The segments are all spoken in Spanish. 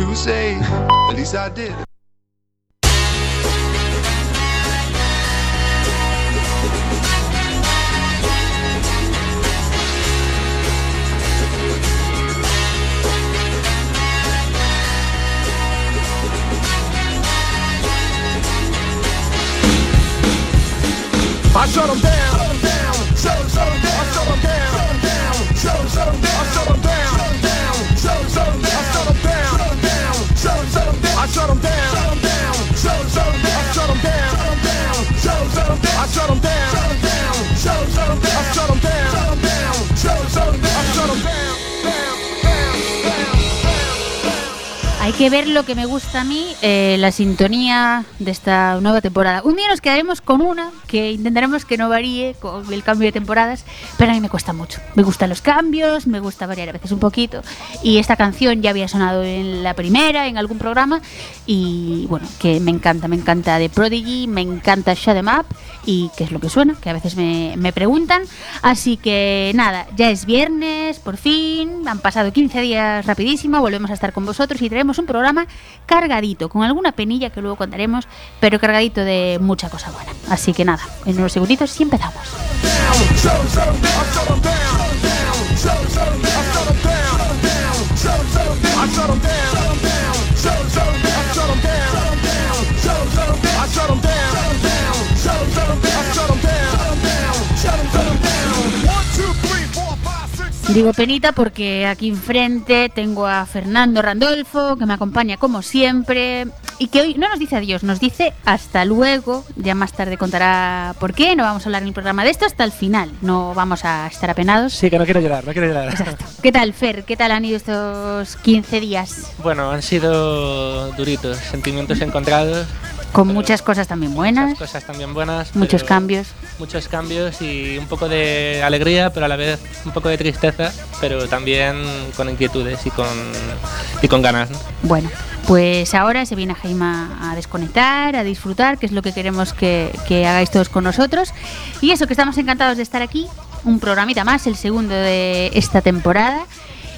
to say, at least I did. I shut them down. Shut them down. Shut them, down. I shut them down. Shut them down. Shut them, down. Shut them down. Shut them down. Shut them down. Shut them. Shut them, down. I shut them down. Shut them down. Shut them, shut them down. I shut them down. Shut them down. Shut them, shut them down. I shut them down. Shut them down. Shut them, shut them down. I shut them. Down, que ver lo que me gusta a mí, eh, la sintonía de esta nueva temporada. Un día nos quedaremos con una que intentaremos que no varíe con el cambio de temporadas, pero a mí me cuesta mucho. Me gustan los cambios, me gusta variar a veces un poquito. Y esta canción ya había sonado en la primera, en algún programa, y bueno, que me encanta, me encanta de Prodigy, me encanta Shut 'em Up, y qué es lo que suena, que a veces me, me preguntan. Así que nada, ya es viernes, por fin, han pasado 15 días rapidísimo, volvemos a estar con vosotros y traemos un programa cargadito, con alguna penilla que luego contaremos, pero cargadito de mucha cosa buena. Así que nada, en unos segunditos y empezamos. Digo penita porque aquí enfrente tengo a Fernando Randolfo, que me acompaña como siempre, y que hoy no nos dice adiós, nos dice hasta luego. Ya más tarde contará por qué, no vamos a hablar en el programa de esto hasta el final, no vamos a estar apenados. Sí, que no quiero llorar, no quiero llorar. Exacto. ¿Qué tal, Fer? ¿Qué tal han ido estos 15 días? Bueno, han sido duritos, sentimientos encontrados, Con Pero muchas cosas también buenas, muchas cosas también buenas. muchos cambios. Muchos cambios y un poco de alegría, pero a la vez un poco de tristeza, pero también con inquietudes y con, y con ganas. ¿no? Bueno, pues ahora se viene a Jaima a desconectar, a disfrutar, que es lo que queremos que, que hagáis todos con nosotros. Y eso, que estamos encantados de estar aquí. Un programita más, el segundo de esta temporada.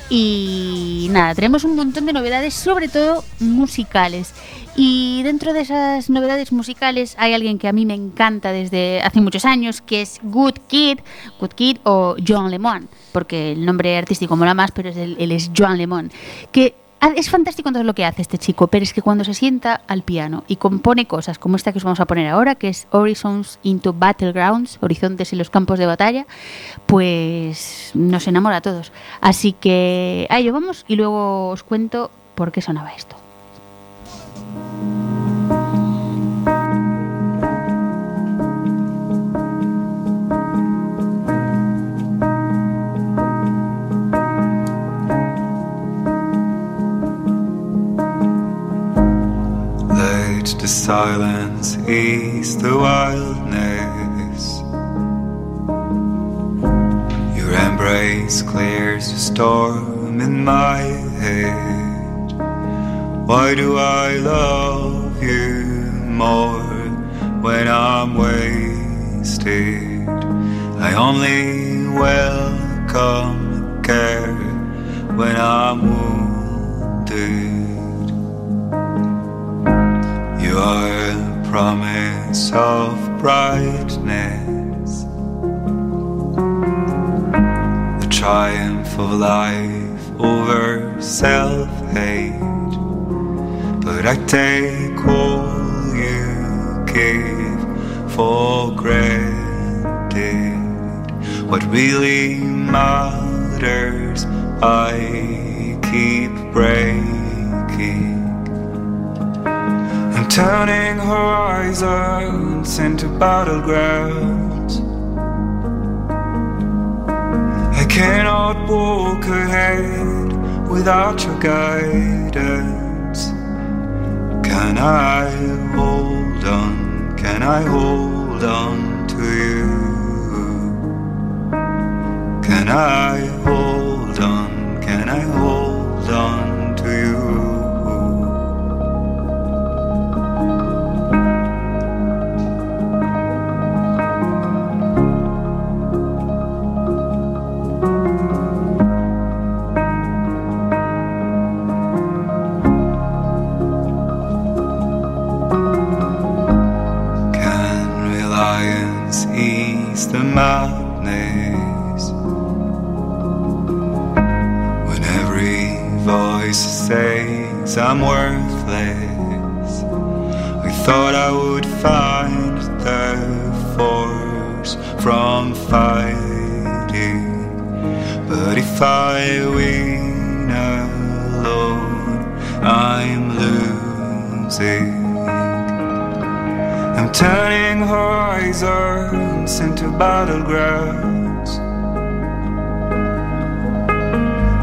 Y nada, tenemos un montón de novedades, sobre todo musicales. Y dentro de esas novedades musicales hay alguien que a mí me encanta desde hace muchos años, que es Good Kid, Good Kid o Joan Lemon, porque el nombre artístico mola más, pero es el- él es Joan Lemon, que es fantástico todo lo que hace este chico, pero es que cuando se sienta al piano y compone cosas como esta que os vamos a poner ahora, que es Horizons into Battlegrounds, Horizontes en los campos de batalla, pues nos enamora a todos. Así que a ello vamos y luego os cuento por qué sonaba esto. The silence ease the wildness. Your embrace clears the storm in my head. Why do I love you more when I'm wasted? I only welcome care when I'm wounded. You are a promise of brightness, the triumph of life over self hate. But I take all you give for granted. What really matters, I keep breaking. I'm turning horizons into battlegrounds. I cannot walk ahead without your guidance. Can I hold on? Can I hold on to you? Can I hold on? Can I hold on I'm worthless, I thought I would find the force from fighting. But if I win alone, I'm losing. I'm turning horizons into battlegrounds.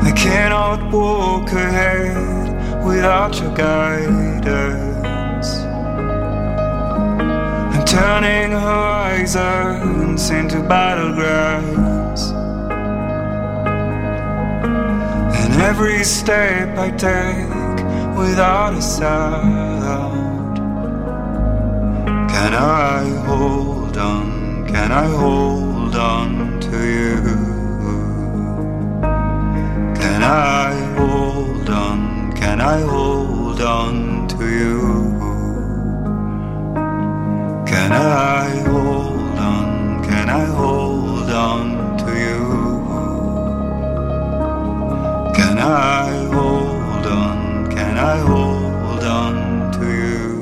I cannot walk ahead without your guidance. I'm turning horizons into battlegrounds. And every step I take without a sound. Can I hold on? Can I hold on to you? Can I I hold on to you? Can I hold on? Can I hold on to you? Can I hold on? Can I hold on to you?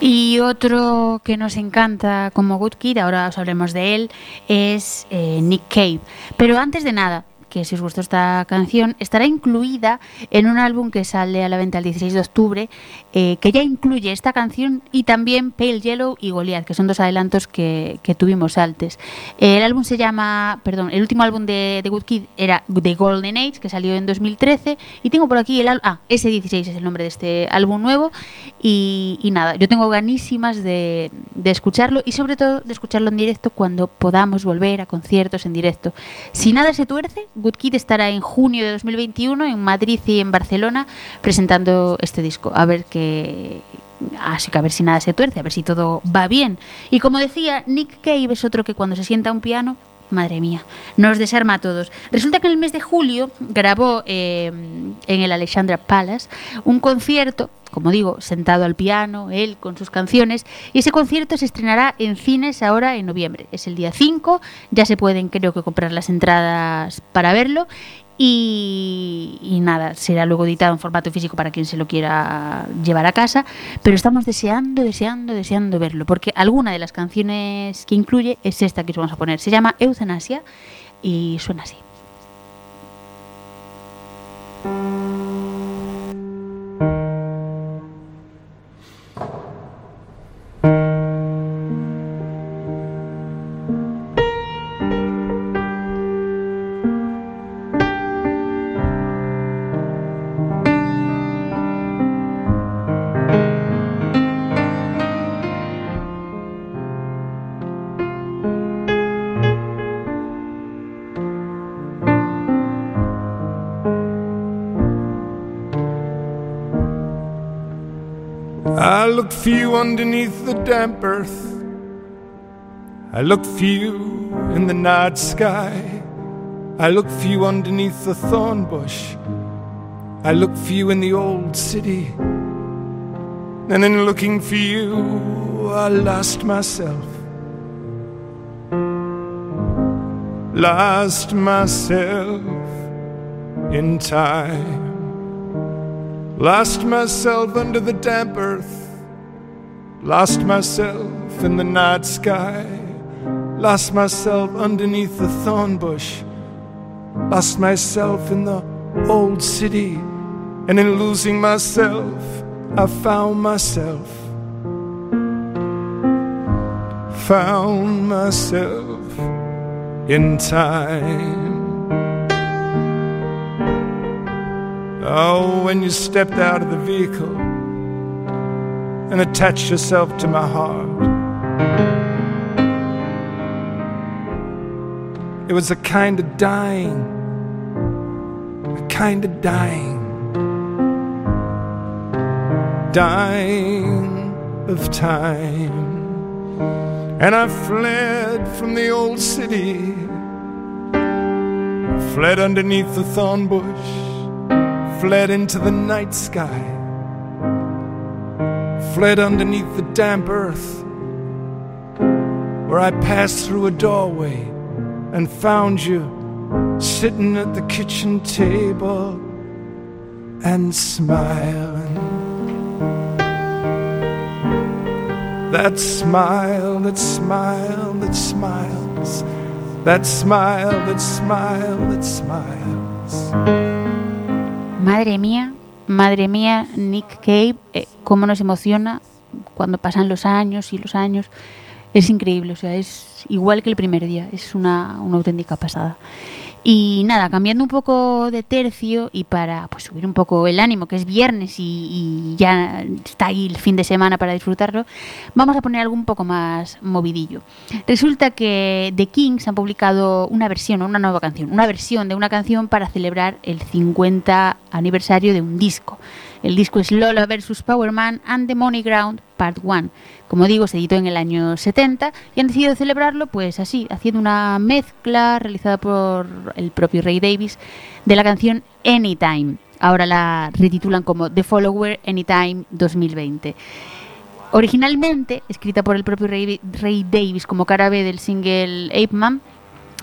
Y otro que nos encanta como Good Kid, ahora os hablemos de él, es eh, Nick Cave. Pero antes de nada, que si os gustó esta canción, estará incluida en un álbum que sale a la venta el 16 de octubre, eh, que ya incluye esta canción y también Pale Yellow y Goliath, que son dos adelantos que, que tuvimos antes. El álbum se llama, perdón, el último álbum de, de Good Kid era The Golden Age, que salió en 2013, y tengo por aquí el álbum, ah, S16 es el nombre de este álbum nuevo, y, y nada, yo tengo ganísimas de, de escucharlo y sobre todo de escucharlo en directo cuando podamos volver a conciertos en directo. Si nada se tuerce, Good Kid estará en junio de 2021 en Madrid y en Barcelona presentando este disco. A ver qué. Así que a ver si nada se tuerce, a ver si todo va bien. Y como decía, Nick Cave es otro que cuando se sienta a un piano, madre mía, nos desarma a todos. Resulta que en el mes de julio grabó eh, en el Alexandra Palace un concierto, como digo, sentado al piano, él con sus canciones, y ese concierto se estrenará en cines ahora en noviembre. Es el día 5, ya se pueden creo que comprar las entradas para verlo. Y, nada, será luego editado en formato físico para quien se lo quiera llevar a casa, pero estamos deseando, deseando, deseando verlo, porque alguna de las canciones que incluye es esta que os vamos a poner. Se llama Eutanasia y suena así. I looked for you underneath the damp earth. I look for you in the night sky. I look for you underneath the thorn bush. I look for you in the old city. And in looking for you, I lost myself. Lost myself in time. Lost myself under the damp earth. Lost myself in the night sky. Lost myself underneath the thorn bush. Lost myself in the old city. And in losing myself, I found myself. Found myself in time. Oh, when you stepped out of the vehicle and attached yourself to my heart, it was a kind of dying, a kind of dying, dying of time. And I fled from the old city, fled underneath the thorn bush fled into the night sky, fled underneath the damp earth, where I passed through a doorway and found you sitting at the kitchen table and smiling. That smile, that smile, that smiles. That smile, that smile, that smiles. Madre mía, madre mía, Nick Cave, eh, cómo nos emociona cuando pasan los años y los años. Es increíble, o sea, es igual que el primer día, es una, una auténtica pasada. Y nada, cambiando un poco de tercio y para pues, subir un poco el ánimo, que es viernes y, ya está ahí el fin de semana para disfrutarlo, vamos a poner algo un poco más movidillo. Resulta que The Kings han publicado una versión, una nueva canción, una versión de una canción para celebrar el 50 aniversario de un disco. El disco es Lola vs. Power Man and the Money Ground Part 1. Como digo, se editó en el año 70 y han decidido celebrarlo pues así, haciendo una mezcla realizada por el propio Ray Davis de la canción Anytime. Ahora la retitulan como The Follower Anytime 2020. Originalmente, escrita por el propio Ray, Ray Davis como cara B del single Ape Man,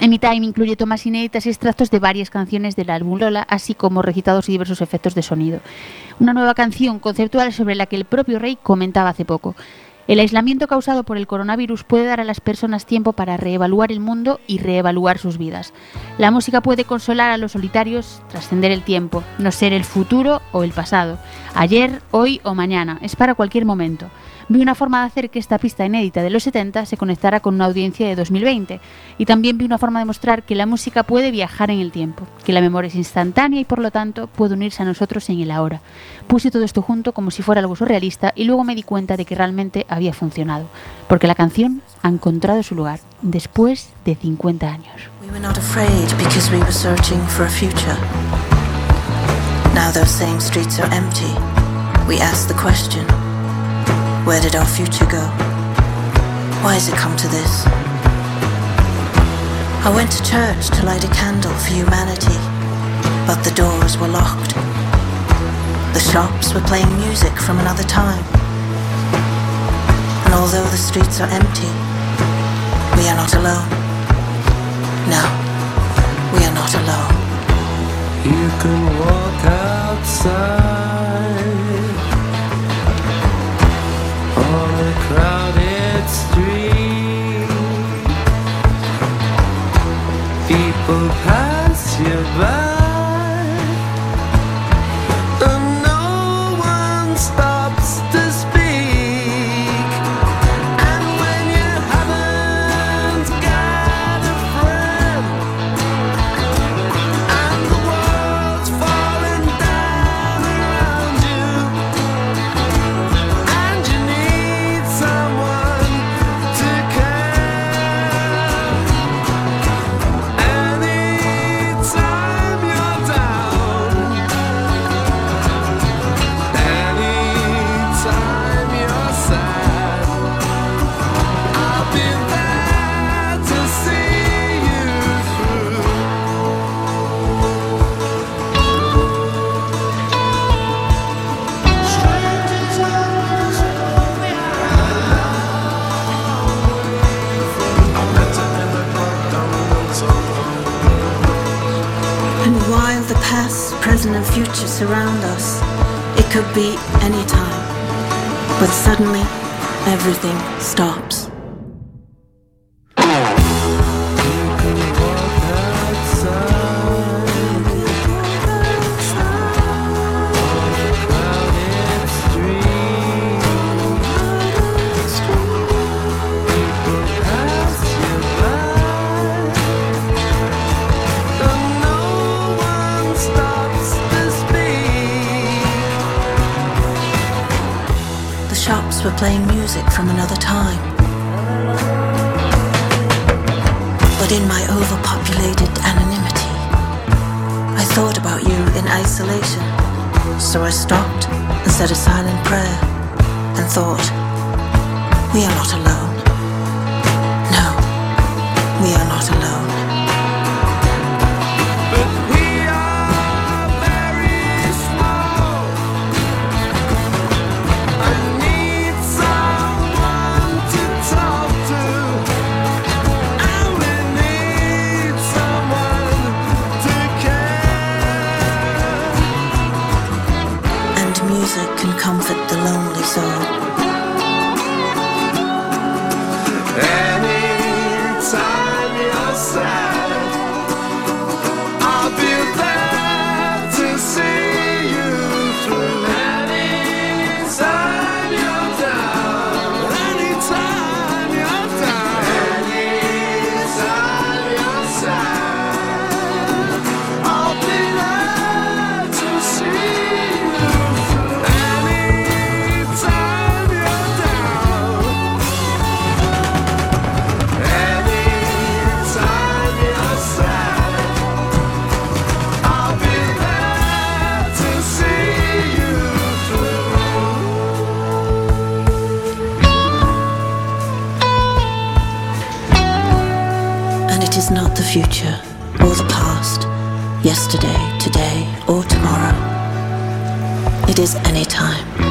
Anytime incluye tomas inéditas y extractos de varias canciones del álbum Lola, así como recitados y diversos efectos de sonido. Una nueva canción conceptual sobre la que el propio Rey comentaba hace poco. El aislamiento causado por el coronavirus puede dar a las personas tiempo para reevaluar el mundo y reevaluar sus vidas. La música puede consolar a los solitarios, trascender el tiempo, no ser el futuro o el pasado, ayer, hoy o mañana, es para cualquier momento. Vi una forma de hacer que esta pista inédita de los 70 se conectara con una audiencia de 2020 y también vi una forma de mostrar que la música puede viajar en el tiempo, que la memoria es instantánea y por lo tanto puede unirse a nosotros en el ahora. Puse todo esto junto como si fuera algo surrealista y luego me di cuenta de que realmente había funcionado, porque la canción ha encontrado su lugar después de 50 años. We Where did our future go? Why has it come to this? I went to church to light a candle for humanity, but the doors were locked. The shops were playing music from another time. And although the streets are empty, we are not alone. No, we are not alone. You can walk outside crowded. People pass you by, surround us, it could be any time. But suddenly, everything stops. Were playing music from another time. But in my overpopulated anonymity, I thought about you in isolation. So I stopped and said a silent prayer and thought, we are not alone. Future or the past, yesterday, today, or tomorrow. It is any time.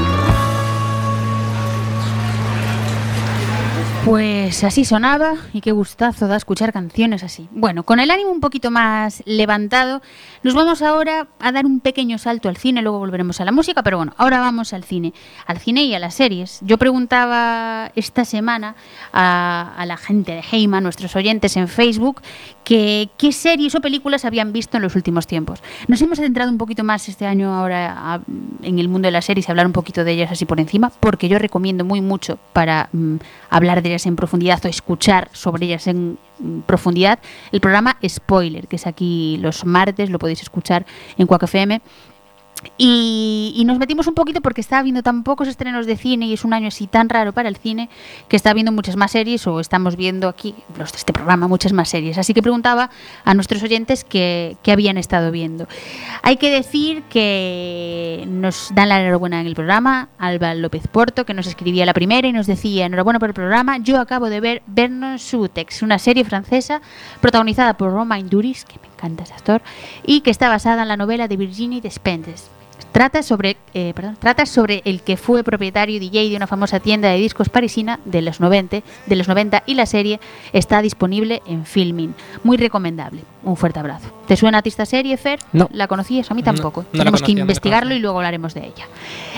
Pues así sonaba y qué gustazo da escuchar canciones así. Bueno, con el ánimo un poquito más levantado, nos vamos ahora a dar un pequeño salto al cine, luego volveremos a la música, pero bueno, ahora vamos al cine, al cine y a las series. Yo preguntaba esta semana a, la gente de Heima, nuestros oyentes en Facebook, que qué series o películas habían visto en los últimos tiempos. Nos hemos centrado un poquito más este año ahora en el mundo de las series y hablar un poquito de ellas así por encima, porque yo recomiendo muy mucho para mm, hablar de en profundidad o escuchar sobre ellas en profundidad el programa Spoiler, que es aquí los martes, lo podéis escuchar en Quack FM. Y, y nos metimos un poquito porque estaba viendo tan pocos estrenos de cine y es un año así tan raro para el cine que está viendo muchas más series o estamos viendo aquí, los de este programa, muchas más series. Así que preguntaba a nuestros oyentes qué habían estado viendo. Hay que decir que nos dan la enhorabuena en el programa Alba López Porto, que nos escribía la primera y nos decía, enhorabuena por el programa, yo acabo de ver Vernon Sutex, una serie francesa protagonizada por Romain Duris, que me encanta ese actor, y que está basada en la novela de Virginie Despentes. Trata sobre, eh, perdón, trata sobre el que fue propietario y DJ de una famosa tienda de discos parisina de los 90, de los 90 y la serie está disponible en Filmin. Muy recomendable. Un fuerte abrazo. ¿Te suena a ti esta serie, Fer? No. ¿La conocías? A mí No, tampoco. no la Tenemos conocía, que no la investigarlo conocía. y luego hablaremos de ella.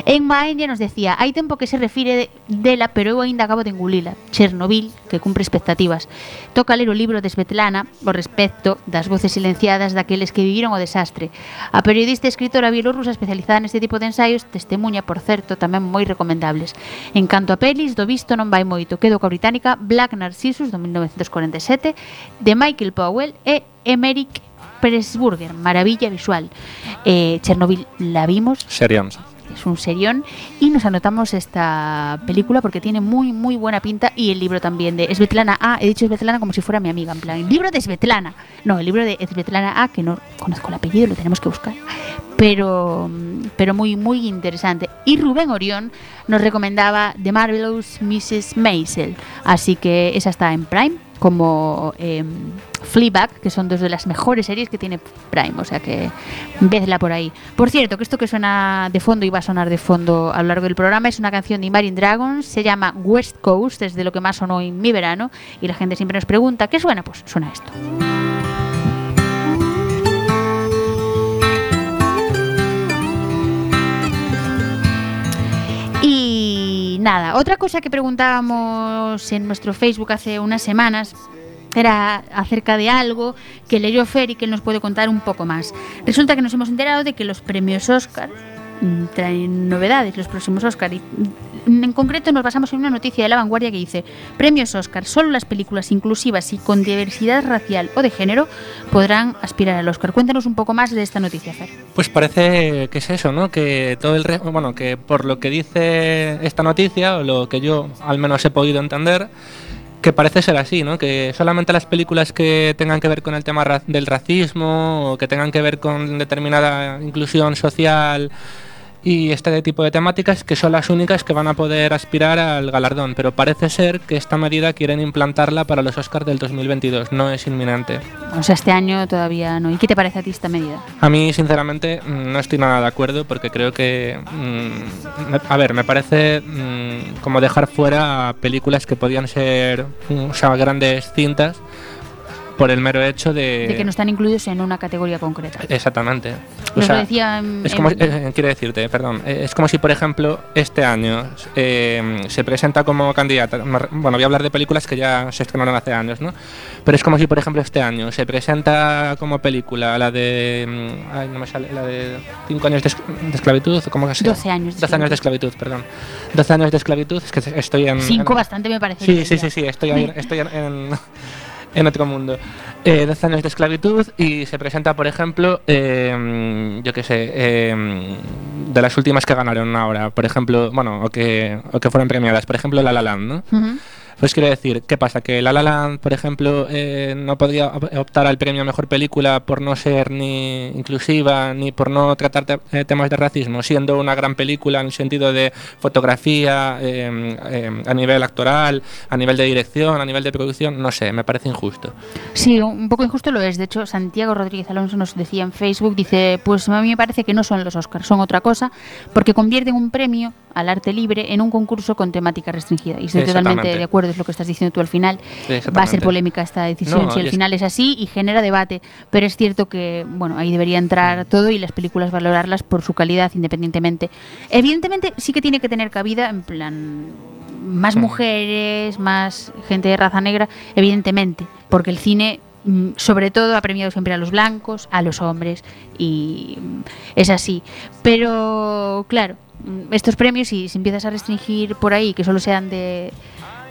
En Maenja nos decía, hay tempo que se refire de, dela, pero eu ainda acabo de engulila. Chernobyl, que cumpre expectativas. Toca ler o libro de Svetlana o respecto das voces silenciadas daqueles que viviron o desastre. A periodista e escritora bielorrusa especializada realizada neste tipo de ensaios, testemunha, por certo, tamén moi recomendables. En canto a pelis, do visto non vai moito, quedo coa británica Black Narcissus, do 1947, de Michael Powell e Emerick Pressburger, maravilla visual. Eh, Chernobyl la vimos. Seríamos. Es un serión. Y nos anotamos esta película porque tiene muy muy buena pinta. Y el libro también de Svetlana A, he dicho Svetlana como si fuera mi amiga, en plan, el libro de Svetlana, no, el libro de Svetlana A, que no conozco el apellido, lo tenemos que buscar, pero, pero muy muy interesante. Y Rubén Orión nos recomendaba The Marvelous Mrs. Maisel, así que esa está en Prime como eh, Fleabag, que son dos de las mejores series que tiene Prime, o sea que vedla por ahí. Por cierto, que esto que suena de fondo y va a sonar de fondo a lo largo del programa es una canción de Imagine Dragons, se llama West Coast, es de lo que más sonó en mi verano, y la gente siempre nos pregunta, ¿qué suena? Pues suena esto. Nada, otra cosa que preguntábamos en nuestro Facebook hace unas semanas era acerca de algo que leyó Fer y que él nos puede contar un poco más. Resulta que nos hemos enterado de que los premios Oscar mm, traen novedades, los próximos Oscar. En concreto nos basamos en una noticia de La Vanguardia que dice, premios Oscar, solo las películas inclusivas y con diversidad racial o de género podrán aspirar al Oscar. Cuéntanos un poco más de esta noticia, Fer. Pues parece que es eso, ¿no? Que todo el re- bueno, que por lo que dice esta noticia o lo que yo al menos he podido entender, que parece ser así, ¿no? Que solamente las películas que tengan que ver con el tema ra- del racismo o que tengan que ver con determinada inclusión social y este tipo de temáticas que son las únicas que van a poder aspirar al galardón, pero parece ser que esta medida quieren implantarla para los Oscars del 2022, no es inminente. O sea, este año todavía no. ¿Y qué te parece a ti esta medida? A mí, sinceramente, mm, no estoy nada de acuerdo porque creo que, mm, a ver, me parece mm, como dejar fuera películas que podían ser, o sea, grandes cintas por el mero hecho de... De que no están incluidos en una categoría concreta. Exactamente. O Nos sea, lo decía en- es como, en- eh, quiero decirte, perdón, eh, es como si, por ejemplo, este año eh, se presenta como candidata, bueno, voy a hablar de películas que ya se estrenaron hace años, ¿no? Pero es como si, por ejemplo, este año se presenta como película la de, mm, ay, no me sale, la de 5 años de, esc- de esclavitud, ¿cómo que se 12 años de 12 años de esclavitud, perdón. 12 años de esclavitud, es que estoy en... Cinco en- bastante me parece. Sí, sí, sí, sí, estoy, estoy en, en, otro mundo. Eh, 12 años de esclavitud y se presenta, por ejemplo, eh, yo qué sé, eh, de las últimas que ganaron ahora, por ejemplo, bueno, o que, o que fueron premiadas, por ejemplo, La La Land, ¿no? Pues quiero decir, ¿qué pasa? Que La La Land, por ejemplo, eh, no podría op- optar al premio a Mejor Película por no ser ni inclusiva, ni por no tratar te- eh, temas de racismo, siendo una gran película en el sentido de fotografía, eh, eh, a nivel actoral, a nivel de dirección, a nivel de producción, no sé, me parece injusto. Sí, un poco injusto lo es. De hecho, Santiago Rodríguez Alonso nos decía en Facebook, dice, pues a mí me parece que no son los Oscars, son otra cosa, porque convierten un premio al arte libre en un concurso con temática restringida. Y estoy totalmente de acuerdo, es lo que estás diciendo tú al final. Va a ser polémica esta decisión No, si al final es así y genera debate. Pero es cierto que, bueno, ahí debería entrar todo y las películas valorarlas por su calidad independientemente. Evidentemente sí que tiene que tener cabida en plan más Mm. mujeres, más gente de raza negra, evidentemente, porque el cine mm, sobre todo ha premiado siempre a los blancos, a los hombres y mm, es así. Pero claro, estos premios si, si empiezas a restringir por ahí que solo sean de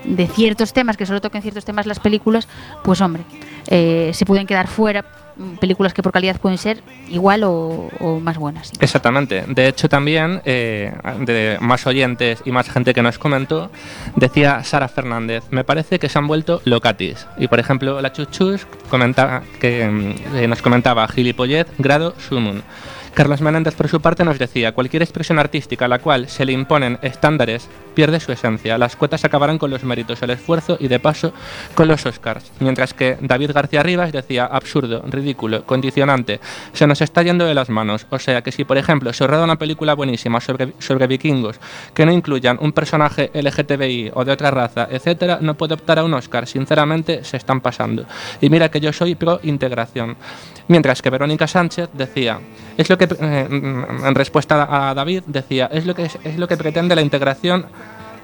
de ciertos temas, que solo toquen ciertos temas las películas, pues hombre, eh, se pueden quedar fuera mm, películas que por calidad pueden ser igual o, más buenas. Exactamente. De hecho, también, eh, de más oyentes y más gente que nos comentó, decía Sara Fernández, me parece que se han vuelto locatis. Y, por ejemplo, la Chuchus comentaba, que mm, eh, nos comentaba gilipollez grado sumum. Carlos Menéndez, por su parte, nos decía, cualquier expresión artística a la cual se le imponen estándares pierde su esencia. Las cuotas acabarán con los méritos, el esfuerzo y, de paso, con los Oscars. Mientras que David García Rivas decía, absurdo, ridículo, condicionante, se nos está yendo de las manos. O sea que si, por ejemplo, se roda una película buenísima sobre, vikingos que no incluyan un personaje LGTBI o de otra raza, etcétera, no puede optar a un Oscar. Sinceramente, se están pasando. Y mira que yo soy pro integración. Mientras que Verónica Sánchez decía, es lo que, eh, en respuesta a David, decía, es lo que, es lo que pretende la integración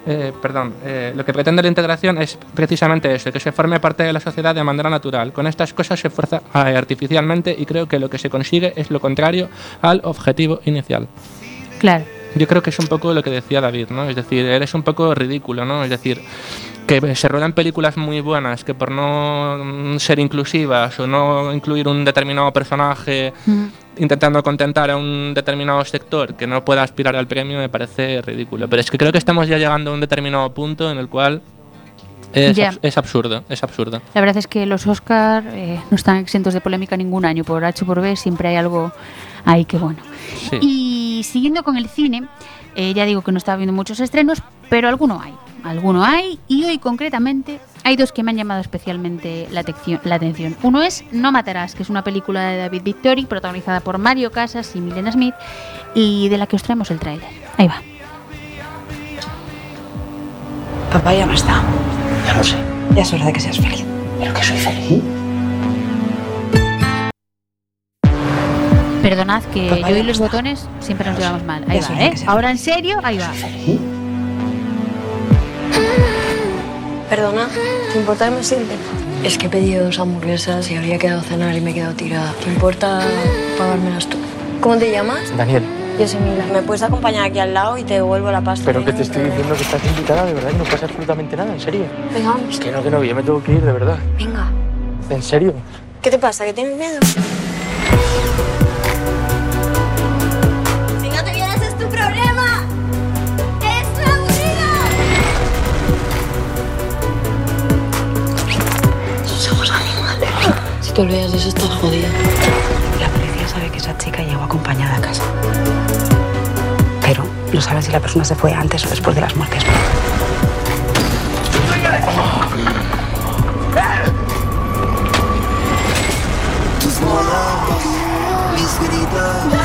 eh, perdón, eh, lo que pretende la integración es precisamente eso, que se forme parte de la sociedad de manera natural. Con estas cosas se fuerza eh, artificialmente y creo que lo que se consigue es lo contrario al objetivo inicial. Claro. Yo creo que es un poco lo que decía David, ¿no? Es decir, eres un poco ridículo, ¿no? Es decir, que se rodan películas muy buenas que por no mm, ser inclusivas o no incluir un determinado personaje Mm. Intentando contentar a un determinado sector que no pueda aspirar al premio me parece ridículo. Pero es que creo que estamos ya llegando a un determinado punto en el cual es, Ya. abs- es absurdo, es absurdo. La verdad es que los Oscar eh, no están exentos de polémica ningún año. Por H o por B siempre hay algo ahí que bueno. Sí. Y siguiendo con el cine, eh, ya digo que no estaba viendo muchos estrenos, pero alguno hay. Alguno hay y hoy concretamente hay dos que me han llamado especialmente la, atención- la atención. Uno es No Matarás, que es una película de David Victory protagonizada por Mario Casas y Milena Smith y de la que os traemos el tráiler. Ahí va. Papá ya no está. Ya lo sé. Ya es hora de que seas feliz. Pero que soy feliz. Perdonad que Papá, yo y los está. botones siempre nos llevamos mal. Ahí va, ¿eh? Ahora en serio, ahí va. ¿Feliz? Perdona, ¿te importa que me siente? Es que he pedido dos hamburguesas y habría quedado a cenar y me he quedado tirada. ¿Te importa pagármelas tú? ¿Cómo te llamas? Daniel, Yosemila. ¿Me puedes acompañar aquí al lado y te devuelvo la pasta? pero que te estoy problema. diciendo que estás invitada, de verdad, que no pasa absolutamente nada, en serio. Venga, vamos. Que no, que no, yo me tengo que ir, de verdad. Venga. En serio. ¿Qué te pasa? ¿Que tienes miedo? Si te olvidas de eso, estás jodida. La policía sabe que esa chica llegó acompañada a casa. Pero no sabe si la persona se fue antes o después de las muertes. Me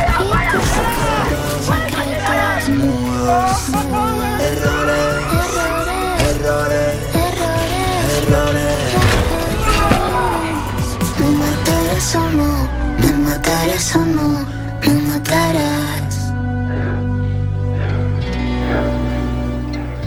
matarás o no, me matarás.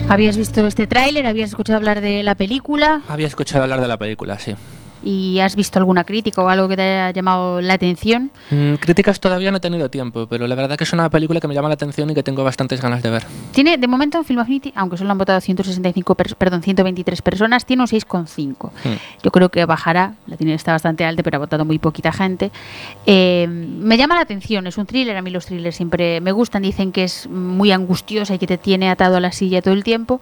¿Habías visto este tráiler? ¿Habías escuchado hablar de la película? Había escuchado hablar de la película, sí. Y has visto alguna crítica o algo que te haya llamado la atención. Mm, críticas todavía no he tenido tiempo, pero la verdad que es una película que me llama la atención y que tengo bastantes ganas de ver. Tiene, de momento en Film Affinity, aunque solo han votado 165 pers- perdón, 123 personas, tiene un 6,5. Mm. Yo creo que bajará, la tiene está bastante alta, pero ha votado muy poquita gente. Eh, me llama la atención, es un thriller, a mí los thrillers siempre me gustan, dicen que es muy angustiosa y que te tiene atado a la silla todo el tiempo,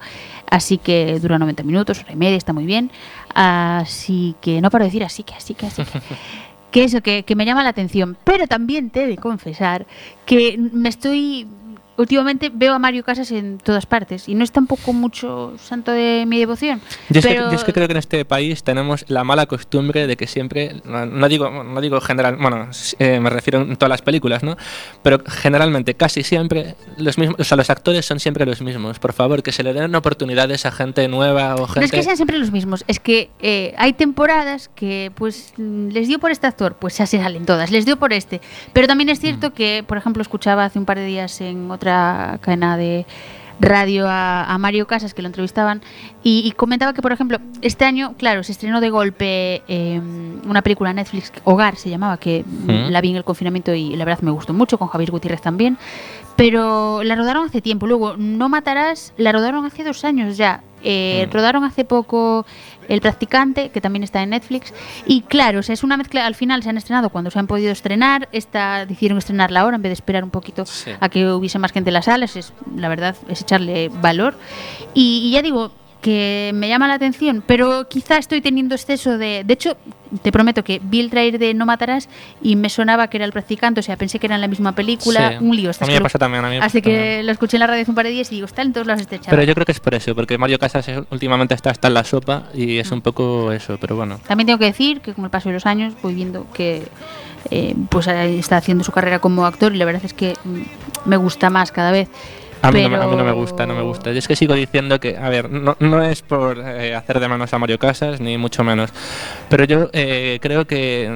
así que dura 90 minutos, hora y media, está muy bien. Así que no paro de decir así que, así que, así que. Que eso, que, que me llama la atención. Pero también te he de confesar que me estoy. Últimamente veo a Mario Casas en todas partes y no es tampoco mucho santo de mi devoción. Yo es, que, pero yo es que creo que en este país tenemos la mala costumbre de que siempre, no, no digo, no digo general, bueno, eh, me refiero en todas las películas, ¿no? Pero generalmente, casi siempre, los mismos, o sea, los actores son siempre los mismos. Por favor, que se le den oportunidades a gente nueva o gente. No es que sean siempre los mismos, es que eh, hay temporadas que pues mm, les dio por este actor, pues ya se salen todas, les dio por este. Pero también es Mm. cierto que, por ejemplo, escuchaba hace un par de días en otra cadena de radio a, a Mario Casas que lo entrevistaban y, y comentaba que por ejemplo este año claro se estrenó de golpe eh, una película Netflix Hogar se llamaba que Mm. la vi en el confinamiento y la verdad me gustó mucho con Javier Gutiérrez también pero la rodaron hace tiempo luego No Matarás la rodaron hace dos años ya Eh, Mm. rodaron hace poco El Practicante que también está en Netflix y claro o sea, es una mezcla al final se han estrenado cuando se han podido estrenar esta decidieron estrenarla ahora en vez de esperar un poquito Sí. a que hubiese más gente en las salas, es, la verdad es echarle valor. Y, y ya digo que me llama la atención, pero quizá estoy teniendo exceso de... De hecho, te prometo que vi el trailer de No Matarás y me sonaba que era el practicante, o sea, pensé que era en la misma película, Sí. un lío. A mí me pasa también, a mí me Así pasa que también. lo escuché en la radio hace un par de días y digo, está en todos lados este chaval. Pero yo creo que es por eso, porque Mario Casas últimamente está hasta en la sopa y es un poco eso, pero bueno. También tengo que decir que con el paso de los años voy viendo que eh, pues está haciendo su carrera como actor y la verdad es que mm, me gusta más cada vez. A mí, no, me- a mí no me Pero- gusta, no me gusta. Y es que sigo diciendo que, a ver, no, no es por eh, hacer de menos a Mario Casas, ni mucho menos. Pero yo eh, creo que,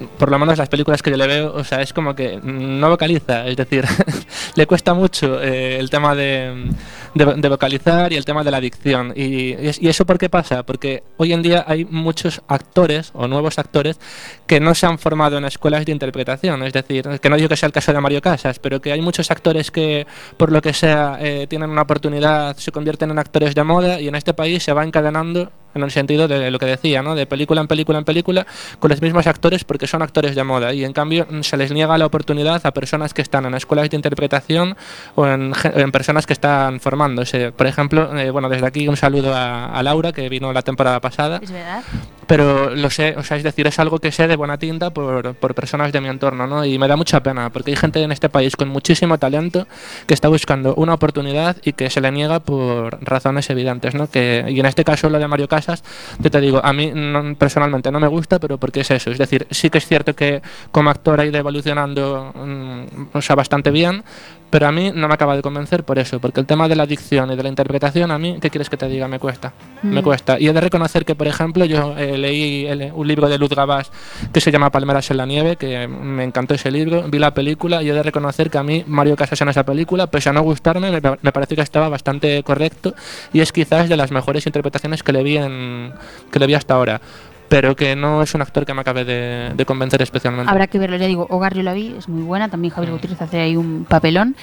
mm, por lo menos las películas que yo le veo, o sea, es como que no vocaliza. Es decir, le cuesta mucho eh, el tema de, de, de vocalizar y el tema de la dicción. Y, y es- y eso por qué pasa? Porque hoy en día hay muchos actores o nuevos actores que no se han formado en escuelas de interpretación. Es decir, que no digo que sea el caso de Mario Casas, pero que hay muchos actores que, por lo que sea, eh, tienen una oportunidad, se convierten en actores de moda y en este país se va encadenando en el sentido de lo que decía, ¿no? De película en película en película con los mismos actores porque son actores de moda y en cambio mm, se les niega la oportunidad a personas que están en escuelas de interpretación o en, personas que están formándose. Por ejemplo, eh, bueno, desde aquí un saludo a, a Laura que vino la temporada pasada Es verdad. Pero lo sé, o sea, es decir, es algo que sé de buena tinta por, por personas de mi entorno, ¿no? Y me da mucha pena, porque hay gente en este país con muchísimo talento que está buscando una oportunidad y que se le niega por razones evidentes, ¿no? Que, y en este caso lo de Mario Casas, yo te digo, a mí no- personalmente no me gusta, pero porque es eso, es decir, sí que es cierto que como actor ha ido evolucionando, mm, o sea, bastante bien, pero a mí no me acaba de convencer por eso, porque el tema de la dicción y de la interpretación, a mí, ¿qué quieres que te diga? Me cuesta. Me Mm. cuesta. Y he de reconocer que, por ejemplo, yo eh, leí el- un libro de Luz Gabás que se llama Palmeras en la Nieve, que me encantó ese libro, vi la película y he de reconocer que a mí Mario Casas en esa película, pese a no gustarme, me, me parece que estaba bastante correcto y es quizás de las mejores interpretaciones que le vi, en, que le vi hasta ahora. Pero que no es un actor que me acabe de, de convencer especialmente. Habrá que verlo, ya digo, Hogar yo la vi, es muy buena, también Javier Gutiérrez hace ahí un papelón.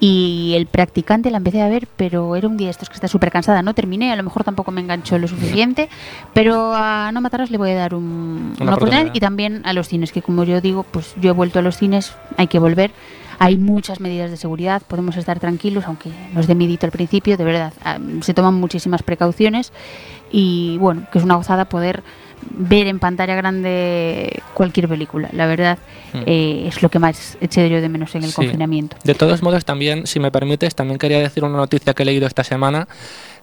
Y el practicante la empecé a ver, pero era un día de estos que está súper cansada, no terminé, a lo mejor tampoco me enganchó lo suficiente, pero a No Matarás le voy a dar un- una, oportunidad. oportunidad. y también a los cines, que como yo digo, pues yo he vuelto a los cines, hay que volver. Hay muchas medidas de seguridad, podemos estar tranquilos, aunque nos dé midito al principio, de verdad, ah, se toman muchísimas precauciones y bueno, que es una gozada poder ver en pantalla grande cualquier película. La verdad Mm. eh, es lo que más eché yo de menos en el Sí. confinamiento. De todos modos, también, si me permites, también quería decir una noticia que he leído esta semana,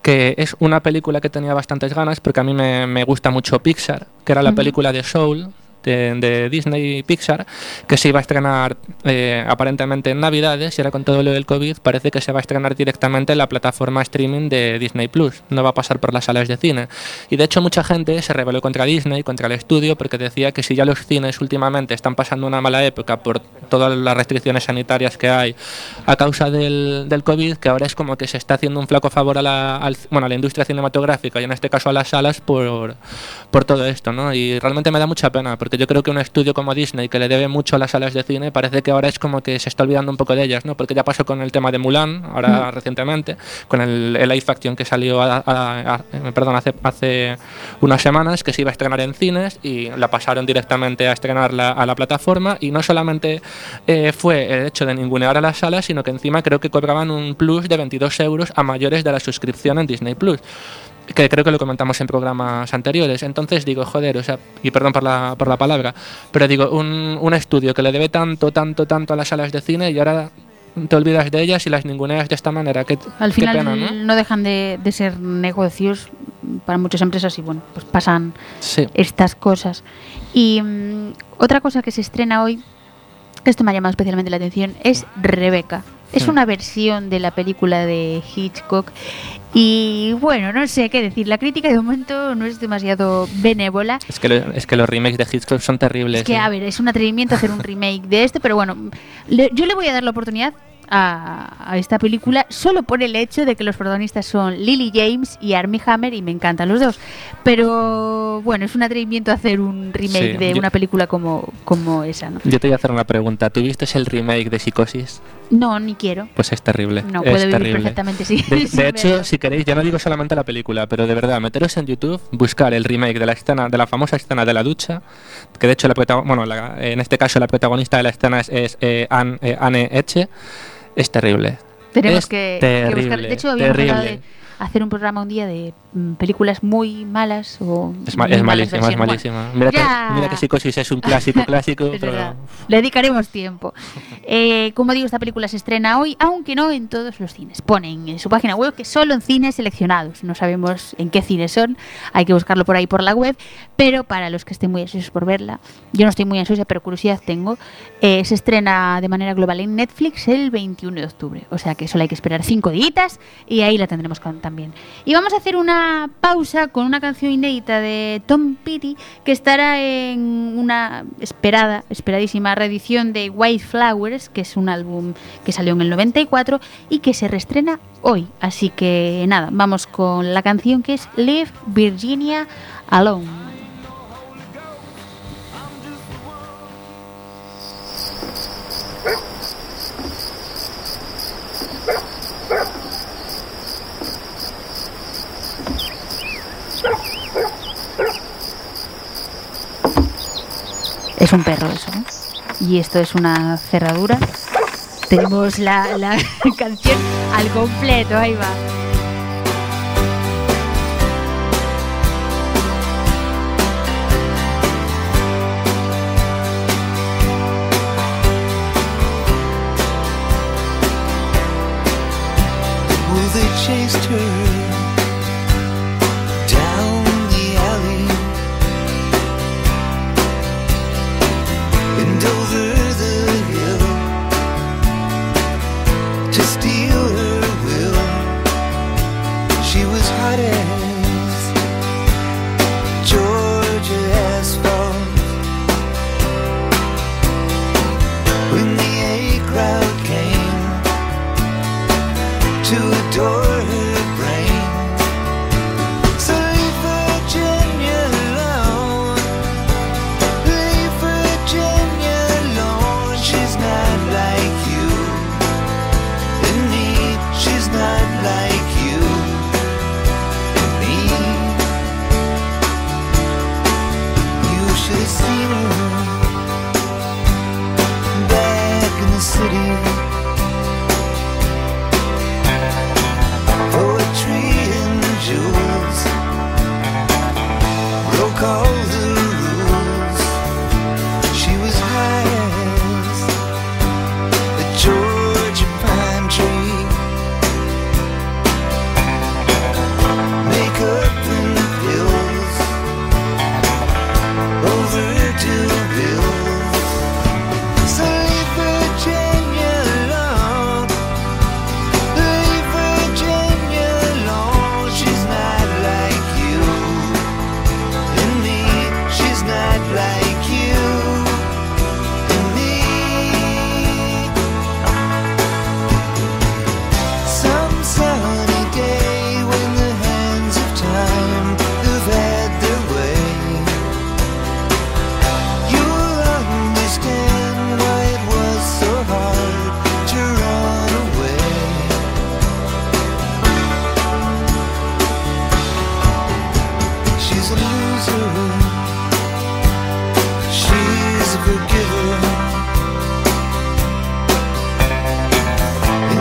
que es una película que tenía bastantes ganas, porque a mí me, me gusta mucho Pixar, que era la película de Soul, de, de Disney y Pixar, que se iba a estrenar eh, aparentemente en Navidades y ahora con todo lo del COVID parece que se va a estrenar directamente en la plataforma streaming de Disney Plus. No va a pasar por las salas de cine. Y de hecho mucha gente se rebeló contra Disney, contra el estudio, porque decía que si ya los cines últimamente están pasando una mala época por todas las restricciones sanitarias que hay a causa del, del COVID, que ahora es como que se está haciendo un flaco favor a la, al- bueno, a la industria cinematográfica y en este caso a las salas por, por todo esto, ¿no? Y realmente me da mucha pena, porque yo creo que un estudio como Disney, que le debe mucho a las salas de cine, parece que ahora es como que se está olvidando un poco de ellas, ¿no? Porque ya pasó con el tema de Mulan, ahora recientemente, con el, el live action que salió a- a- a- perdón, hace, hace unas semanas, que se iba a estrenar en cines y la pasaron directamente a estrenarla a la plataforma. Y no solamente eh, fue el hecho de ningunear a las salas, sino que encima creo que cobraban un plus de 22 euros a mayores de la suscripción en Disney Plus que creo que lo comentamos en programas anteriores. Entonces digo, joder, o sea, y perdón por la, por la palabra, pero digo, un, un estudio que le debe tanto, tanto, tanto a las salas de cine y ahora te olvidas de ellas y las ninguneas de esta manera. Qué, Al qué final pena, ¿no? ¿no? dejan de, de ser negocios para muchas empresas y bueno, pues pasan Sí. estas cosas. Y mm, otra cosa que se estrena hoy, que esto me ha llamado especialmente la atención, es Rebeca. Es una versión de la película de Hitchcock y bueno, no sé qué decir. La crítica de momento no es demasiado benévola. Es que, lo- es que los remakes de Hitchcock son terribles. Es que, ¿eh? a ver, es un atrevimiento hacer un remake de esto, pero bueno, le- yo le voy a dar la oportunidad a, a esta película solo por el hecho de que los protagonistas son Lily James y Armie Hammer y me encantan los dos. Pero bueno, es un atrevimiento hacer un remake Sí, de yo- una película como, como esa, ¿no? Yo te voy a hacer una pregunta. ¿Tú viste el remake de Psicosis? No, ni quiero. Pues es terrible. No, es puedo vivir terrible. perfectamente, sí. De, de hecho, si queréis, ya no digo solamente la película, pero de verdad, meteros en YouTube, buscar el remake de la escena, de la famosa escena de la ducha, que de hecho la bueno, la- en este caso la protagonista de la escena es, es, eh, Anne, eh, Anne Eche, es terrible. Tenemos Es que, que buscar. De hecho, habíamos hablado de. Hacer un programa un día de mm, películas muy malas o. Es, ma- muy es malas malísima, es malísima. Mira, que, mira que Psicosis es un clásico, clásico, pero. Le dedicaremos tiempo. Eh, como digo, esta película se estrena hoy, aunque no en todos los cines. Ponen en su página web que solo en cines seleccionados. No sabemos en qué cines son. Hay que buscarlo por ahí por la web. Pero para los que estén muy ansiosos por verla, yo no estoy muy ansiosa, pero curiosidad tengo. eh, se estrena de manera global en Netflix el 21 de octubre. O sea que solo hay que esperar cinco días y ahí la tendremos con- también. Y vamos a hacer una pausa con una canción inédita de Tom Petty que estará en una esperada, esperadísima reedición de White Flowers, que es un álbum que salió en el 94 y que se reestrena hoy. Así que nada, vamos con la canción que es Leave Virginia Alone. Es un perro eso, ¿no? Y esto es una cerradura. Tenemos la, la canción al completo, ahí va.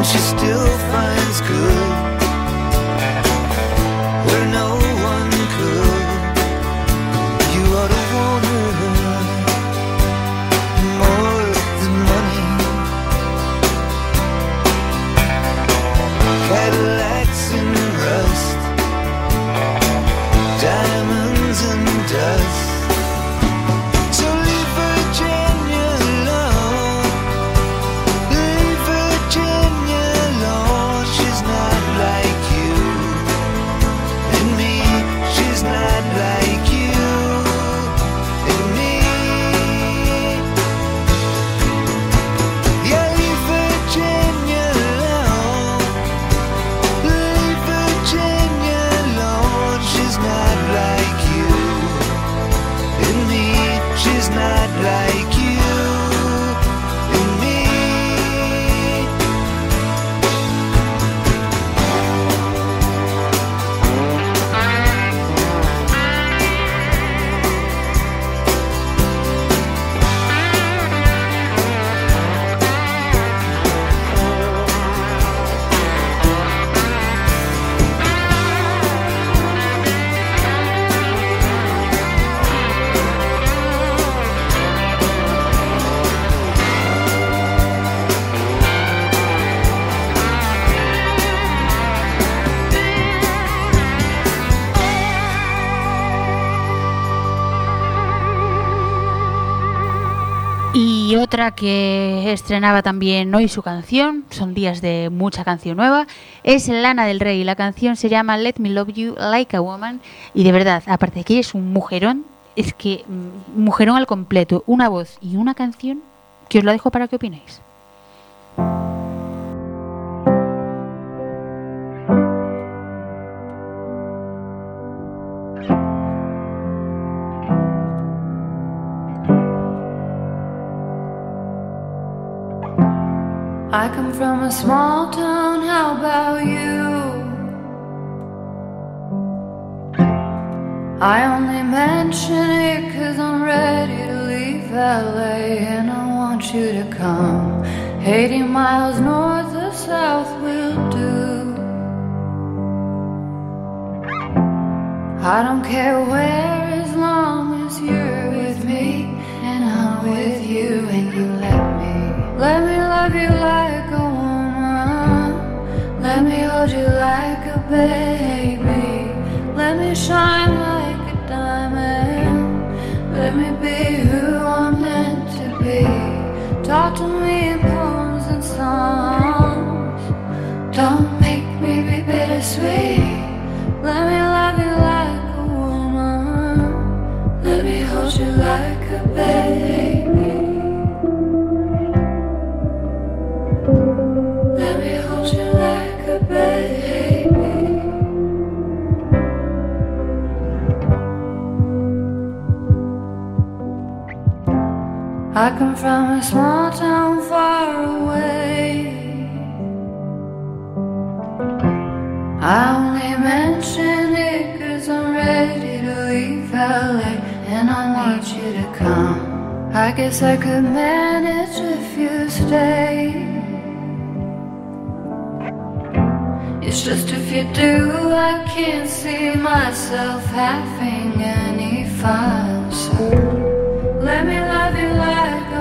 She still finds good. Y otra que estrenaba también hoy su canción, son días de mucha canción nueva, es Lana del Rey. La canción se llama Let Me Love You Like a Woman. Y de verdad, aparte de que es un mujerón, es que mm, mujerón al completo, una voz y una canción que os la dejo para que opinéis. From a small town, how about you? I only mention it cause I'm ready to leave LA and I want you to come. 80 miles north or south will do. I don't care where as long as you're with me and I'm with you and you let me. Let me love you like a. Let me hold you like a baby. Let me shine like a diamond. Let me be who I'm meant to be. Talk to me in poems and songs. Don't make me be bittersweet. Let me love you like a woman. Let me hold you like a baby. I come from a small town far away. I only mention it cause I'm ready to leave LA and I want you to come. I guess I could manage if you stay. It's just if you do, I can't see myself having any fun. So let me love you like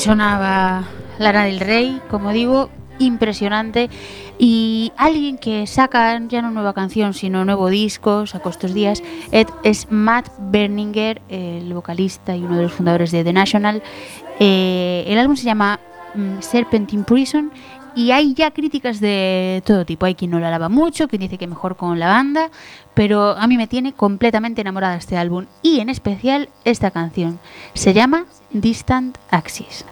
sonaba Lana del Rey, como digo, impresionante. Y alguien que saca ya no nueva canción, sino nuevo disco, sacó estos días, es Matt Berninger, el vocalista y uno de los fundadores de The National. Eh, el álbum se llama mm, Serpent in Prison y hay ya críticas de todo tipo. Hay quien no la alaba mucho, quien dice que mejor con la banda, pero a mí me tiene completamente enamorada este álbum y en especial esta canción. Se llama Distant Axis.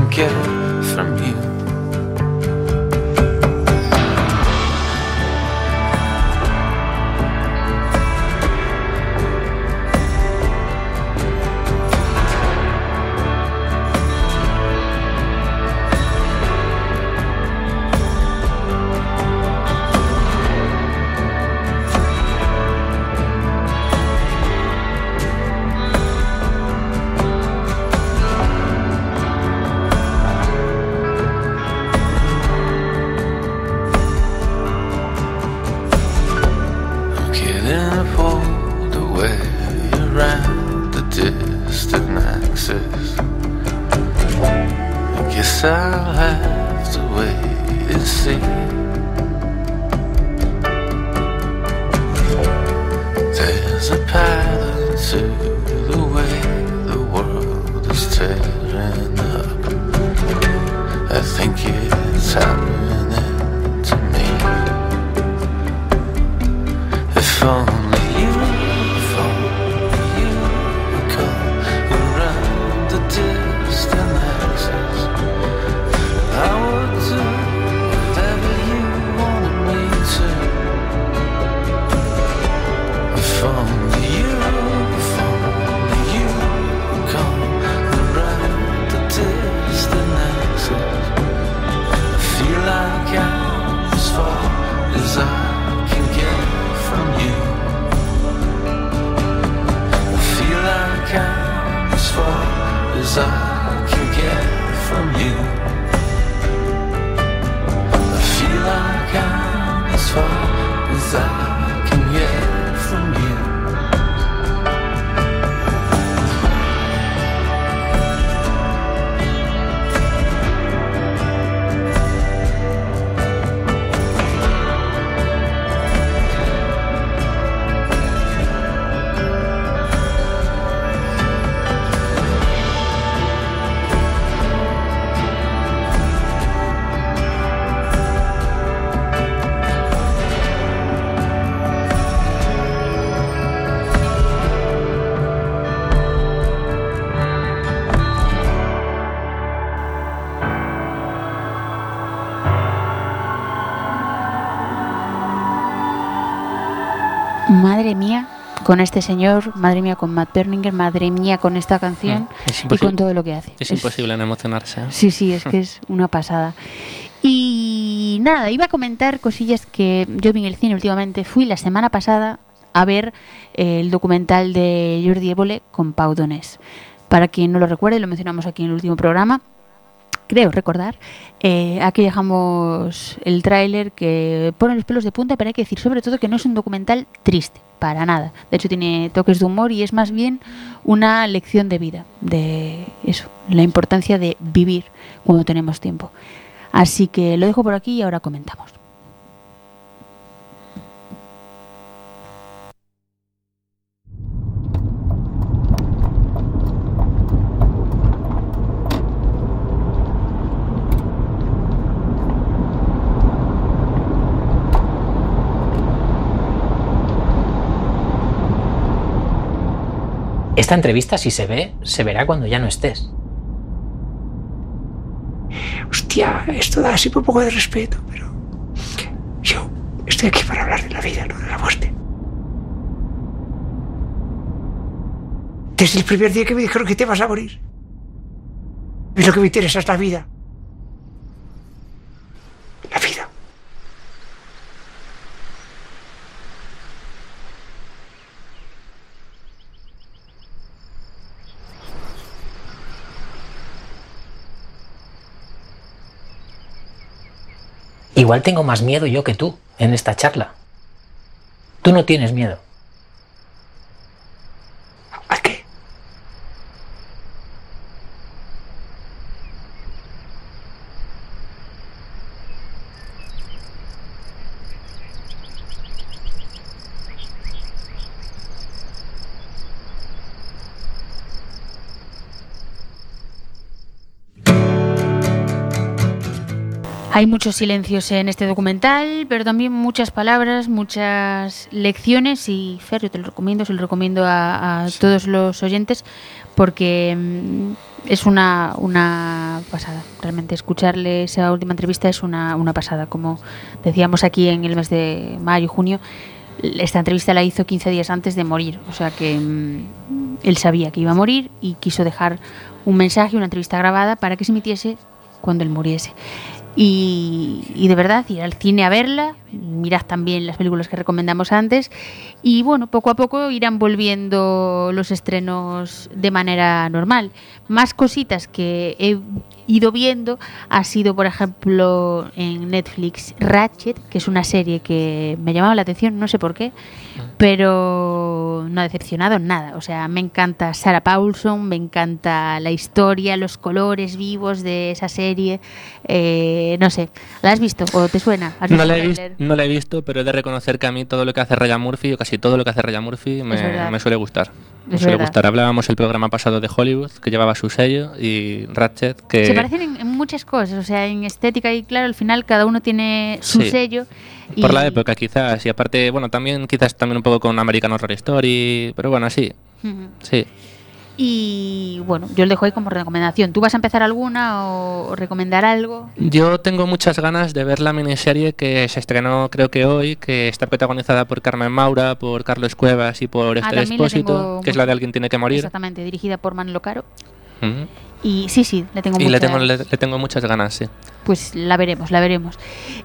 Can get from you. Con este señor, madre mía con Matt Berninger, madre mía con esta canción Mm, es y con todo lo que hace. Es imposible no emocionarse. ¿eh? Sí, sí, es que es una pasada. Y nada, iba a comentar cosillas que yo vi en el cine últimamente. Fui la semana pasada a ver eh, el documental de Jordi Évole con Pau Donés. Para quien no lo recuerde, lo mencionamos aquí en el último programa, creo recordar. Eh, aquí dejamos el tráiler que pone los pelos de punta, pero hay que decir sobre todo que no es un documental triste, para nada. De hecho tiene toques de humor y es más bien una lección de vida, de eso, la importancia de vivir cuando tenemos tiempo. Así que lo dejo por aquí y ahora comentamos. Esta entrevista, si se ve, se verá cuando ya no estés. Hostia, esto da así un poco de respeto, pero yo estoy aquí para hablar de la vida, no de la muerte. Desde el primer día que me dijeron que te vas a morir. Y lo que me interesa es la vida. La vida. Igual tengo más miedo yo que tú en esta charla. Tú no tienes miedo. Hay muchos silencios en este documental, pero también muchas palabras, muchas lecciones y Fer, yo te lo recomiendo, se lo recomiendo a, a todos los oyentes porque mm, es una, una pasada. Realmente escucharle esa última entrevista es una, una pasada. Como decíamos aquí en el mes de mayo, junio, esta entrevista la hizo 15 días antes de morir. O sea que mm, él sabía que iba a morir y quiso dejar un mensaje, una entrevista grabada para que se emitiese cuando él muriese. Y, y de verdad, ir al cine a verla, mirad también las películas que recomendamos antes y bueno, poco a poco irán volviendo los estrenos de manera normal. Más cositas que he ido viendo ha sido, por ejemplo, en Netflix Ratchet, que es una serie que me llamaba la atención, no sé por qué, pero no ha decepcionado nada. O sea, me encanta Sarah Paulson, me encanta la historia, los colores vivos de esa serie. Eh, no sé, ¿la has visto o te suena? ¿Has No visto la, el he vis- tráiler? No la he visto, pero he de reconocer que a mí todo lo que hace Ryan Murphy, o casi todo lo que hace Ryan Murphy, me, me suele gustar. Me Es suele verdad. gustar. Hablábamos el programa pasado de Hollywood, que llevaba su sello, y Ratchet, que... Se parecen en, en muchas cosas, o sea, en estética y claro, al final cada uno tiene su Sí. sello. Y, Por la época, quizás. Y aparte, bueno, también quizás también un poco con American Horror Story. Pero bueno, sí. Sí. Y bueno, yo lo dejo ahí como recomendación. ¿Tú vas a empezar alguna o, recomendar algo? Yo tengo muchas ganas de ver la miniserie que se estrenó creo que hoy, que está protagonizada por Carmen Maura, por Carlos Cuevas y por Ah, Esther Espósito, tengo que es la de Alguien tiene que morir. Exactamente, dirigida por Manolo Caro. Y sí, sí, le tengo Y mucha- le tengo, le, le tengo muchas ganas, sí. Pues la veremos, la veremos.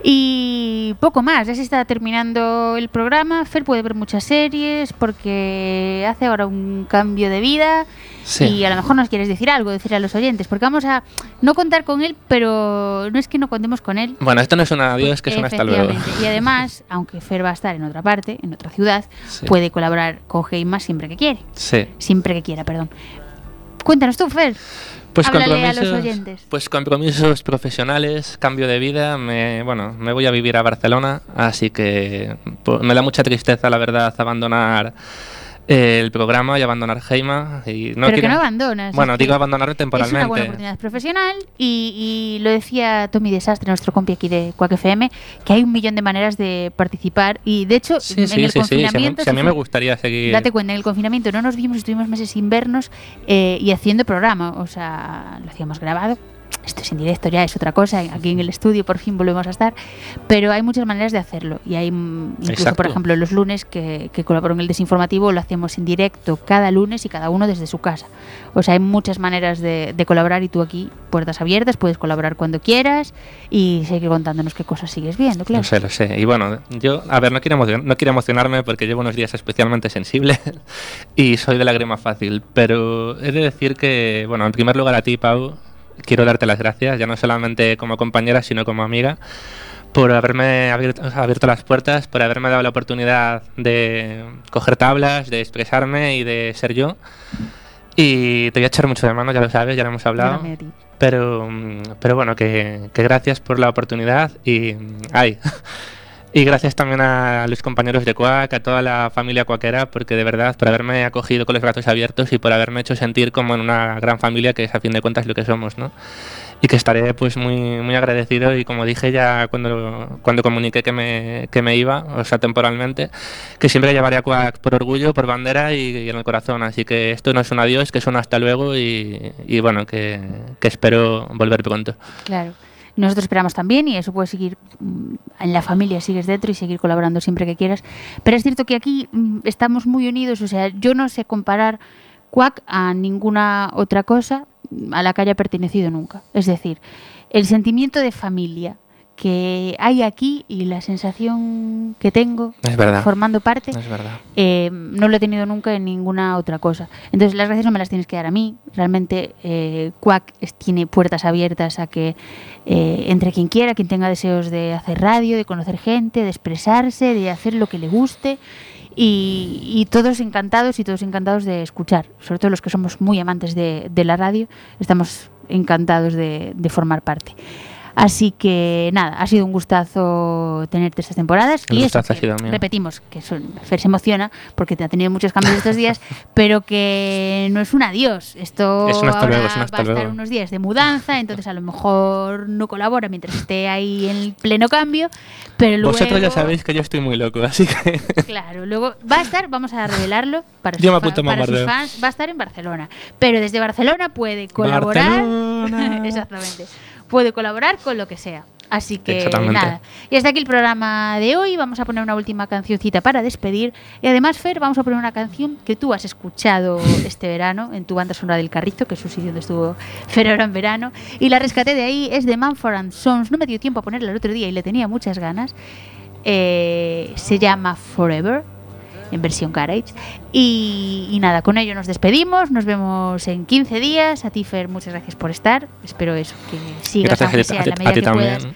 Y poco más, ya se está terminando el programa. Fer puede ver muchas series porque hace ahora un cambio de vida. Sí. Y a lo mejor nos quieres decir algo, decir a los oyentes, porque vamos a no contar con él, pero no es que no contemos con él. Bueno, esto no es un adiós, que es un hasta luego. Y además, aunque Fer va a estar en otra parte, en otra ciudad, Sí. puede colaborar con Heima siempre que quiere. Sí. Siempre que quiera, perdón. Cuéntanos tú, Fer. Pues Háblale a los compromisos, oyentes. pues compromisos profesionales, cambio de vida. Me, bueno, me voy a vivir a Barcelona, así que pues, me da mucha tristeza, la verdad, abandonar eh, el programa y abandonar Heima. Y no Pero que quiero- no abandonas. Bueno, digo abandonar Es una temporalmente. buena oportunidad profesional y, y lo decía Tommy Desastre, nuestro compi aquí de Quack FM, que hay un millón de maneras de participar y de hecho Sí, en sí, el sí, sí. Si a mí, confinamiento... si a mí me gustaría seguir. Date cuenta, en el confinamiento no nos vimos, estuvimos meses sin vernos eh, y haciendo programa, o sea, lo hacíamos grabado Esto es en directo, ya es otra cosa. Aquí en el estudio por fin volvemos a estar. Pero hay muchas maneras de hacerlo. Y hay, mm, incluso, Exacto. por ejemplo, los lunes que, que colaboro en el desinformativo, lo hacemos en directo cada lunes y cada uno desde su casa. O sea, hay muchas maneras de, de colaborar y tú aquí, puertas abiertas, puedes colaborar cuando quieras y seguir contándonos qué cosas sigues viendo, claro. Lo sé, lo sé. Y bueno, yo, a ver, no quiero, emocion- no quiero emocionarme porque llevo unos días especialmente sensible y soy de lágrima fácil, pero he de decir que, bueno, en primer lugar a ti, Pau, quiero darte las gracias, ya no solamente como compañera, sino como amiga, por haberme abierto, abierto las puertas, por haberme dado la oportunidad de coger tablas, de expresarme y de ser yo. Y te voy a echar mucho de mano, ya lo sabes, ya lo hemos hablado. Pero, pero bueno, que, que gracias por la oportunidad y ay. Y gracias también a los compañeros de Cuac, a toda la familia cuaquera, porque de verdad, por haberme acogido con los brazos abiertos y por haberme hecho sentir como en una gran familia, que es a fin de cuentas lo que somos, ¿no? Y que estaré pues muy, muy agradecido y como dije ya cuando, cuando comuniqué que me, que me iba, o sea, temporalmente, que siempre llevaré a Cuac por orgullo, por bandera y, y en el corazón. Así que esto no es un adiós, que es un hasta luego y, y bueno, que, que espero volver pronto. Claro. Nosotros esperamos también y eso puede seguir mm, en la familia, sigues dentro y seguir colaborando siempre que quieras. Pero es cierto que aquí mm, estamos muy unidos, o sea, yo no sé comparar Quack a ninguna otra cosa a la que haya pertenecido nunca. Es decir, el sentimiento de familia que hay aquí y la sensación que tengo Es verdad. formando parte Es verdad. eh, no lo he tenido nunca en ninguna otra cosa. Entonces las gracias no me las tienes que dar a mí. Realmente eh, Quack tiene puertas abiertas a que eh, entre quien quiera, quien tenga deseos de hacer radio, de conocer gente, de expresarse, de hacer lo que le guste. Y, y todos encantados y todos encantados de escuchar, sobre todo los que somos muy amantes de, de la radio, estamos encantados de, de formar parte. Así que nada, ha sido un gustazo tenerte estas temporadas. El y eso, que repetimos, que son, Fer se emociona porque te ha tenido muchos cambios estos días, pero que no es un adiós. Esto Es un hasta ahora luego, es un hasta va a estar unos días de mudanza, entonces a lo mejor no colabora mientras esté ahí en pleno cambio, pero luego... Vosotros ya sabéis que yo estoy muy loco, así que Claro, luego va a estar, vamos a revelarlo para, Yo me sus, fa- para sus fans, va a estar en Barcelona. Pero desde Barcelona puede colaborar. Exactamente. Puede colaborar con lo que sea. Así que nada. Y hasta aquí el programa de hoy. Vamos a poner una última cancioncita para despedir. Y además, Fer, vamos a poner una canción que tú has escuchado este verano en tu banda sonora del Carrizo, que es un sitio donde estuvo Fer ahora en verano. Y la rescaté de ahí, es de Manford and Sons. No me dio tiempo a ponerla el otro día y le tenía muchas ganas. Eh, se llama Forever en versión Garage. Y, y nada, con ello nos despedimos. Nos vemos en 15 días. A ti, Fer, muchas gracias por estar. Espero eso, que sigas Gracias sea a la medida a ti que también. puedas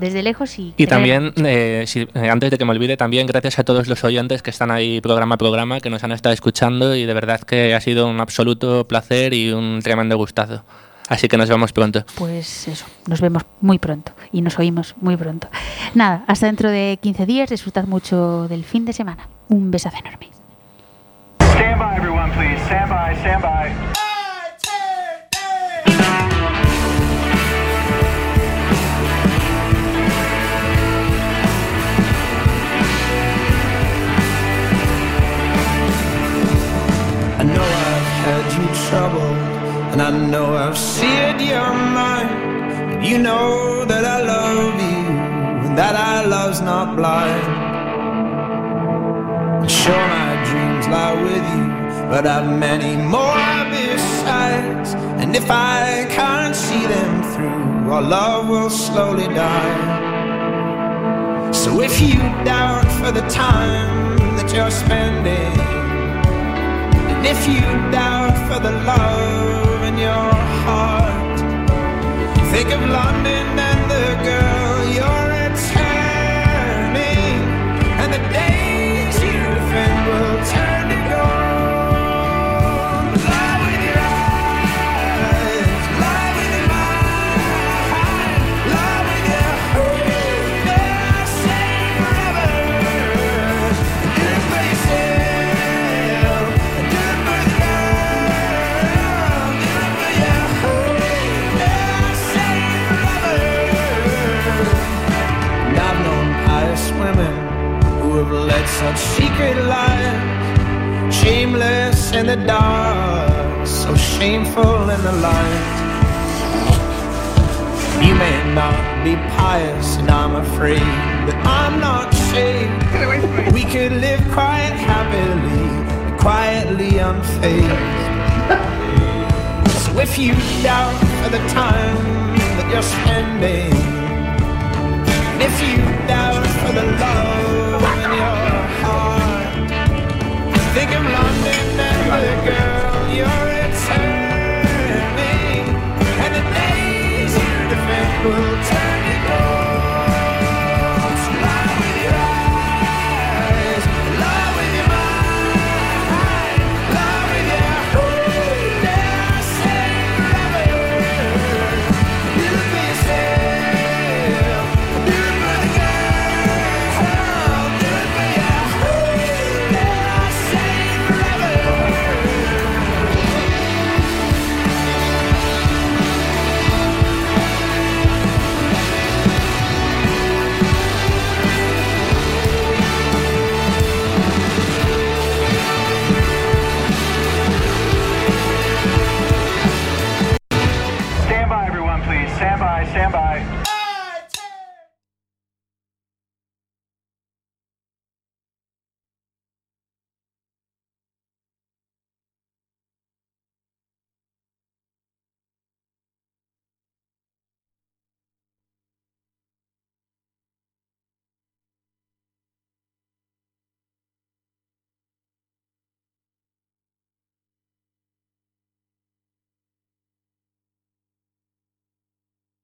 desde lejos. Y, Y también, eh, si- eh, antes de que me olvide, también gracias a todos los oyentes que están ahí programa a programa, que nos han estado escuchando y de verdad que ha sido un absoluto placer y un tremendo gustazo. Así que nos vemos pronto. Pues eso, nos vemos muy pronto y nos oímos muy pronto. Nada, hasta dentro de 15 días. Disfrutad mucho del fin de semana. Un besazo enorme. Stand by, everyone, please. Stand by, stand by. I know I've had you troubled, and I know I've seared your mind. But you know that I love you, and that our love's not blind. And sure, my dreams lie with you, but I've many more besides. And if I can't see them through, our love will slowly die. So if you doubt for the time that you're spending, and if you doubt for the love in your heart, think of London have led such secret lives, shameless in the dark, so shameful in the light. You may not be pious, and I'm afraid that I'm not saved. We could live quite happily, quietly unfazed. So if you doubt for the time that you're spending, if you doubt for the love think of London and the girl you're returning, and the days you defend will